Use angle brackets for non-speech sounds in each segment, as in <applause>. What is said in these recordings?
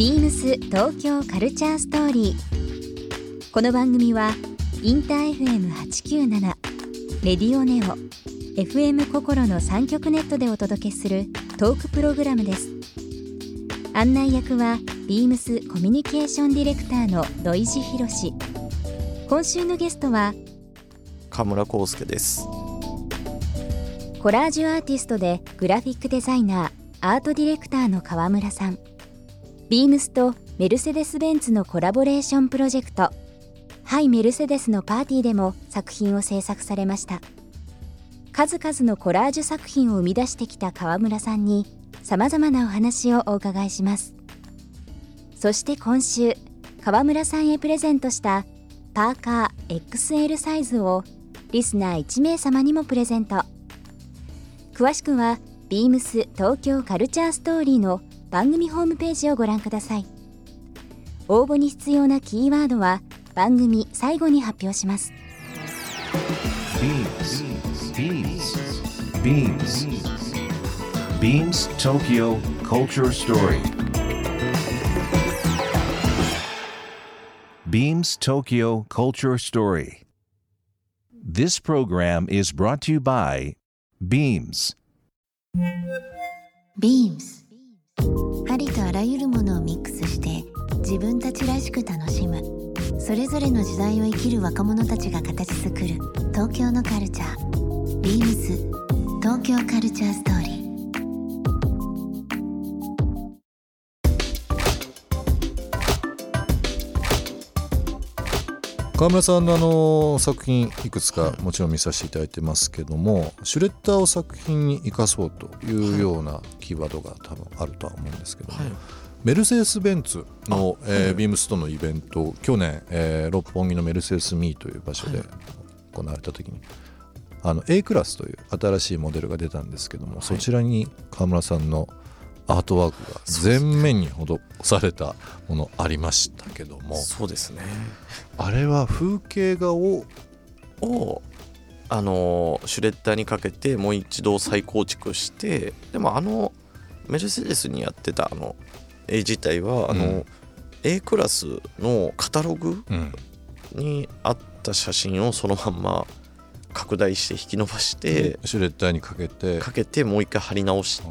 ビームス東京カルチャーストーリー。この番組はインター FM897 レディオネオ FM 心の三極ネットでお届けするトークプログラムです。案内役はビームスコミュニケーションディレクターの土井博志。今週のゲストは河村康介ですコラージュアーティストでグラフィックデザイナーアートディレクターの河村さんビームスとメルセデス・ベンツのコラボレーションプロジェクト「ハイ・メルセデス」のパーティーでも作品を制作されました。数々のコラージュ作品を生み出してきた河村さんにさまざまなお話をお伺いします。そして今週河村さんへプレゼントしたパーカー XL サイズをリスナー1名様にもプレゼント。詳しくはビームス東京カルチャーストーリーの番組ホームページをご覧ください応募に必要なキーワードは番組最後に発表します BeamsBeamsBeams Beams Tokyo Culture Story Beams Tokyo Culture Story This program is brought to you by Beams ビームスありとあらゆるものをミックスして自分たちらしく楽しむ。それぞれの時代を生きる若者たちが形作る東京のカルチャー。ビームス東京カルチャーストーリー。川村さんのあの作品いくつかもちろん見させていただいてますけどもシュレッダーを作品に生かそうというようなキーワードが多分あるとは思うんですけども、メルセデス・ベンツの、えービームスとのイベント去年、えー六本木のメルセデス・ミーという場所で行われた時に、あの A クラスという新しいモデルが出たんですけども、そちらに川村さんのアートワークが全面に施されたものありましたけどもそうですね。あれは風景画ををあのシュレッダーにかけてもう一度再構築してでもあのメルセデスにやってたあの絵自体はあの、うん。A クラスのカタログうん。にあった写真をそのまんま拡大して引き伸ばしてシュレッダーにかけてかけてもう一回貼り直し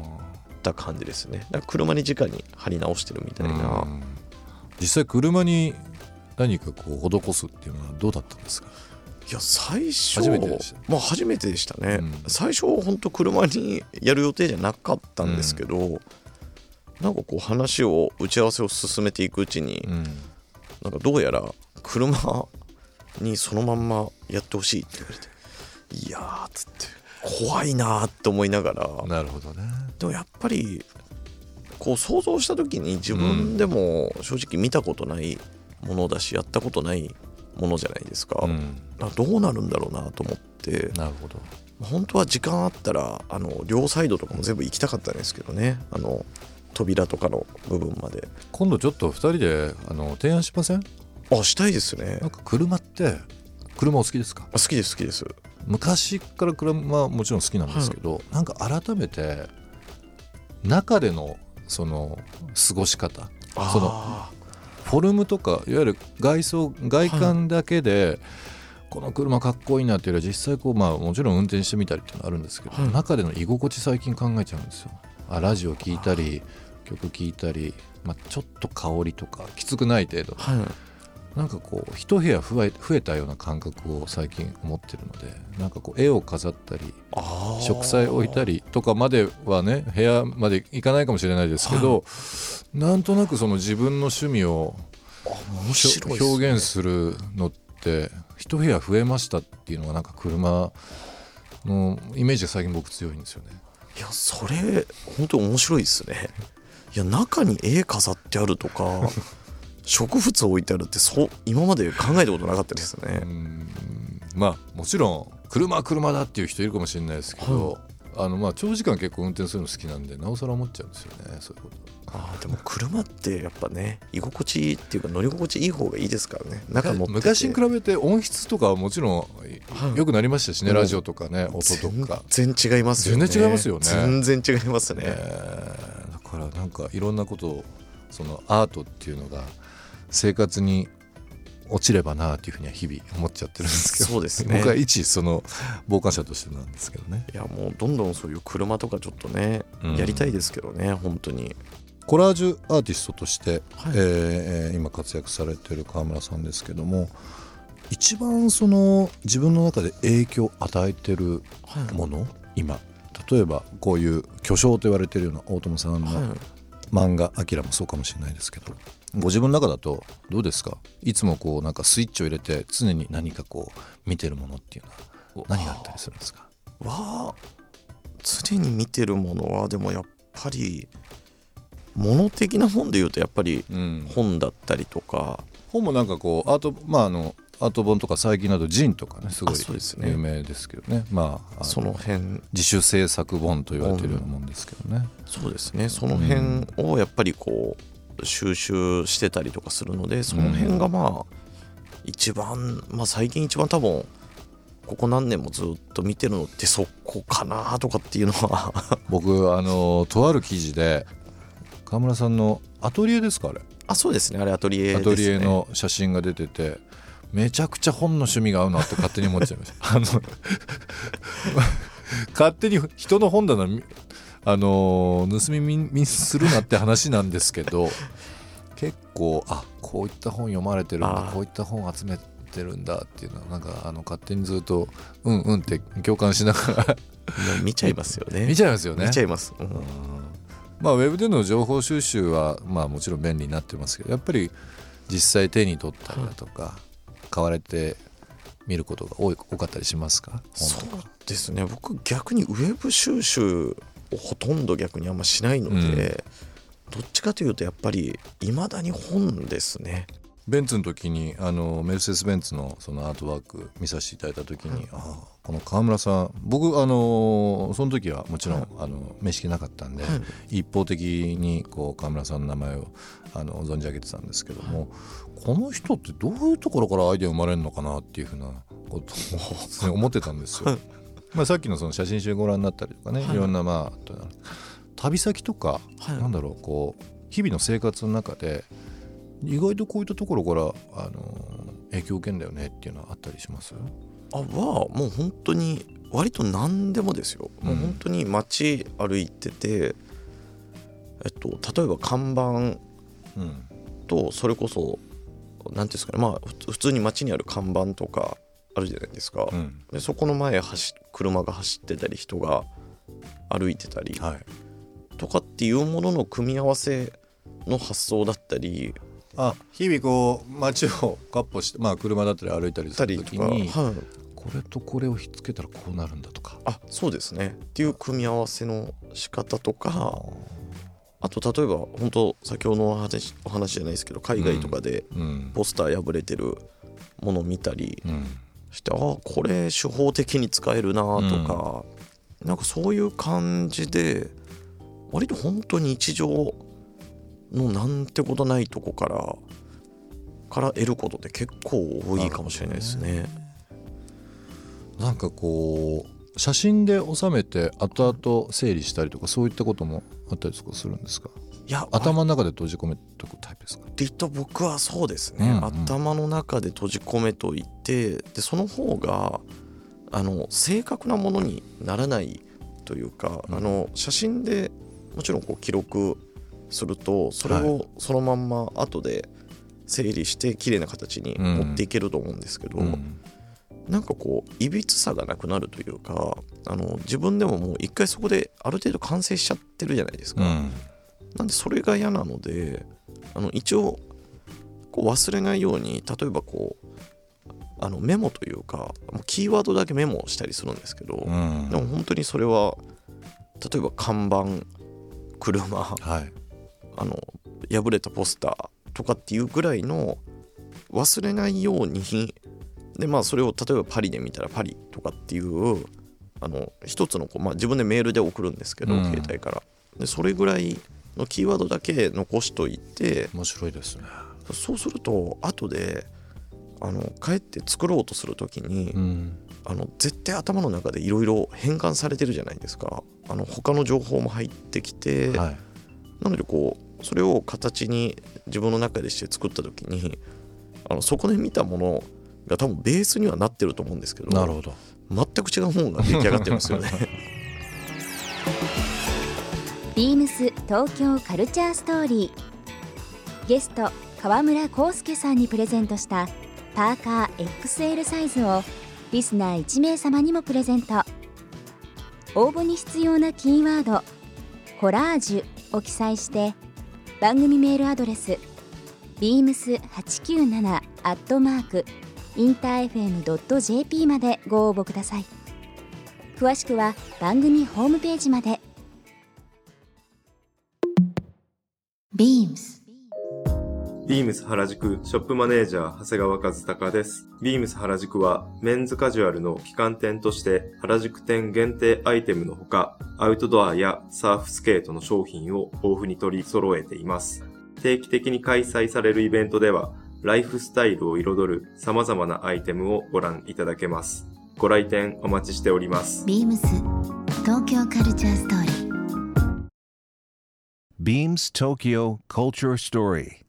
た感じですね。だから車に直に貼り直してるみたいな、うん。実際車に何かこう施すっていうのはどうだったんですか？いや最初初めてでした。まあ初めてでしたね、うん。最初本当車にやる予定じゃなかったんですけど、なんかこう話を打ち合わせを進めていくうちに、うん。なんかどうやら車にそのまんまやってほしいって言われていやーっつって怖いなーって思いながらなるほどねでもやっぱりこう想像した時に自分でも正直見たことないものだしやったことないものじゃないですか,、うん。どうなるんだろうなと思って。なるほど。本当は時間あったらあの両サイドとかも全部行きたかったんですけどね。あの扉とかの部分まで。今度ちょっと2人であの提案しません？あしたいですね。なんか車って車お好きですか？あ好きです好きです。昔から車はもちろん好きなんですけど、なんか改めて中でのその過ごし方そのあフォルムとかいわゆる外装外観だけで、この車かっこいいなっていうよりは実際こうまあもちろん運転してみたりっていうのあるんですけど、はい。中での居心地最近考えちゃうんですよ。あラジオ聴いたり曲聴いたり、まあ、ちょっと香りとかきつくない程度。ーはいなんかこう一部屋増え増えたような感覚を最近思ってるのでなんかこう絵を飾ったり植栽置いたりとかまではね部屋まで行かないかもしれないですけど、なんとなくその自分の趣味を面白ね。表現するのって一部屋増えましたっていうのがなんか車のイメージが最近僕強いんですよね。いやそれ本当面白いですね。いや中に絵飾ってあるとか <laughs> 植物置いてあるってそう今まで考えたことなかったですうねん。まあもちろん車は車だっていう人いるかもしれないですけど、あのまあ長時間結構運転するの好きなんでなおさら思っちゃうんですよねそういうこと。あーでも車ってやっぱね居心地いいっていうか乗り心地いい方がいいですからね。中乗ってて。昔に比べて音質とかはもちろんはい。良くなりましたしね、うんラジオとかね音とか、全然違いますよね。全然違いますよね。全然違いますね、え。ーだからなんかいろんなことをそのアートっていうのが生活に落ちればなっていうふうには日々思っちゃってるんですけど。そうですね。僕は一その傍観者としてなんですけどね。いやもうどんどんそういう車とかちょっとね、うん。やりたいですけどね本当に。コラージュアーティストとして、はい。えー今活躍されてる川村さんですけども一番その自分の中で影響を与えてるはい。もの今例えばこういう巨匠と言われてるような大友さんのはい漫画「アキラもそうかもしれないですけど。ご自分の中だとどうですか？いつもこうなんかスイッチを入れて常に何かこう見てるものっていうのは何があったりするんですか？は常に見てるものはでもやっぱり物的な本で言うとやっぱりうん。本だったりとか、本もなんかこうアートまああのアート本とか最近だとジンとかねすごい有名ですけどね。まあその辺。自主制作本と言われてるようなもんですけどね、そうですね。その辺をやっぱりこう収集してたりとかするのでその辺がまあ一番まあ最近一番多分ここ何年もずっと見てるのってそこかなとかっていうのは。<laughs> 僕あのとある記事で川村さんのアトリエですかあれ？あそうですね。あれアトリエです、ね、アトリエの写真が出ててめちゃくちゃ本の趣味が合うなって勝手に思っちゃいました。<laughs> あの <laughs> 勝手に人の本棚みあの盗み見するなって話なんですけど結構あこういった本読まれてるんだこういった本集めてるんだっていうのはなんかあの勝手にずっとうんうんって共感しながら。<laughs> 見ちゃいますよね。見ちゃいますよね。見ちゃいます、うん。まあ、ウェブでの情報収集は、まあ、もちろん便利になってますけどやっぱり実際手に取ったりだとか、買われて見ることが多い多かったりしますか？そうですね。僕逆にウェブ収集をほとんど逆にあんましないので、どっちかというとやっぱりいまだに本ですねベンツの時にあのメルセデス・ベンツのそのアートワーク見させていただいた時に、ああこの川村さん僕あのその時はもちろん、あの面識なかったんで、一方的にこう川村さんの名前をあの存じ上げてたんですけども、この人ってどういうところからアイデア生まれるのかなっていうふうなことを <laughs> 思ってたんですよ。まあさっきのその写真集ご覧になったりとかね、い、ろんなまあ旅先とか、はい。なんだろうこう日々の生活の中で意外とこういったところからあの影響を受けんだよねっていうのはあったりします？あはもう本当に割と何でもですよ、もう本当に街歩いててえっと例えば看板うん。とそれこそ何ていうんですかねまあふつ普通に街にある看板とかあるじゃないですか、うん。でそこの前走車が走ってたり人が歩いてたりはい。とかっていうものの組み合わせの発想だったりあ日々こう街をかっ歩してまあ車だったり歩いたりすたるりとか、時にはい、これとこれをひっつけたらこうなるんだとか。あそうですね。っていう組み合わせの仕方とかあと例えば本当先ほどのお話じゃないですけど海外とかでうんポスター破れてるものを見たりうん。して、あこれ手法的に使えるなとか、なんかそういう感じで割と本当に日常のなんてことないとこからから得ることって結構多いかもしれないですね。なんかこう写真で収めて後々整理したりとかそういったこともあったりとかするんですか？いや頭の中で閉じ込めとくタイプですか？割と僕はそうですね、うんうん。頭の中で閉じ込めといてでその方があの正確なものにならないというか、うん。あの写真でもちろんこう記録するとそれをそのまんま後で整理して綺麗な形にうん。持っていけると思うんですけど、うん。なんかこういびつさがなくなるというかあの自分でももう一回そこである程度完成しちゃってるじゃないですか。うん。なんでそれが嫌なのであの一応こう忘れないように例えばこうあのメモというかキーワードだけメモしたりするんですけど、うん。でも本当にそれは例えば看板車はいあの破れたポスターとかっていうぐらいの忘れないようにでまあそれを例えばパリで見たらパリとかっていうあの一つのこう、まあ、自分でメールで送るんですけど、うん。携帯から。でそれぐらいのキーワードだけ残しといて面白いですね。そうすると後であの帰って作ろうとする時に、うん。あの絶対頭の中でいろいろ変換されてるじゃないですか。あの他の情報も入ってきて、はい。なのでこうそれを形に自分の中でして作った時にあのそこで見たものが多分ベースにはなってると思うんですけどなるほど。全く違うものが出来上がってるんですよね。<laughs> ビームス東京カルチャーストーリー。ゲスト川村康介さんにプレゼントしたパーカー XL サイズをリスナー1名様にもプレゼント。応募に必要なキーワード「コラージュ」を記載して番組メールアドレス beams897 アットマークインター FM.jp までご応募ください。詳しくは番組ホームページまで。ビームス。ビームス原宿ショップマネージャー長谷川和孝です。ビームス原宿はメンズカジュアルの旗艦店として原宿店限定アイテムのほかアウトドアやサーフスケートの商品を豊富に取り揃えています。定期的に開催されるイベントではライフスタイルを彩る様々なアイテムをご覧いただけます。ご来店お待ちしております。ビームス東京カルチャーストーリー Beams Tokyo Culture Story.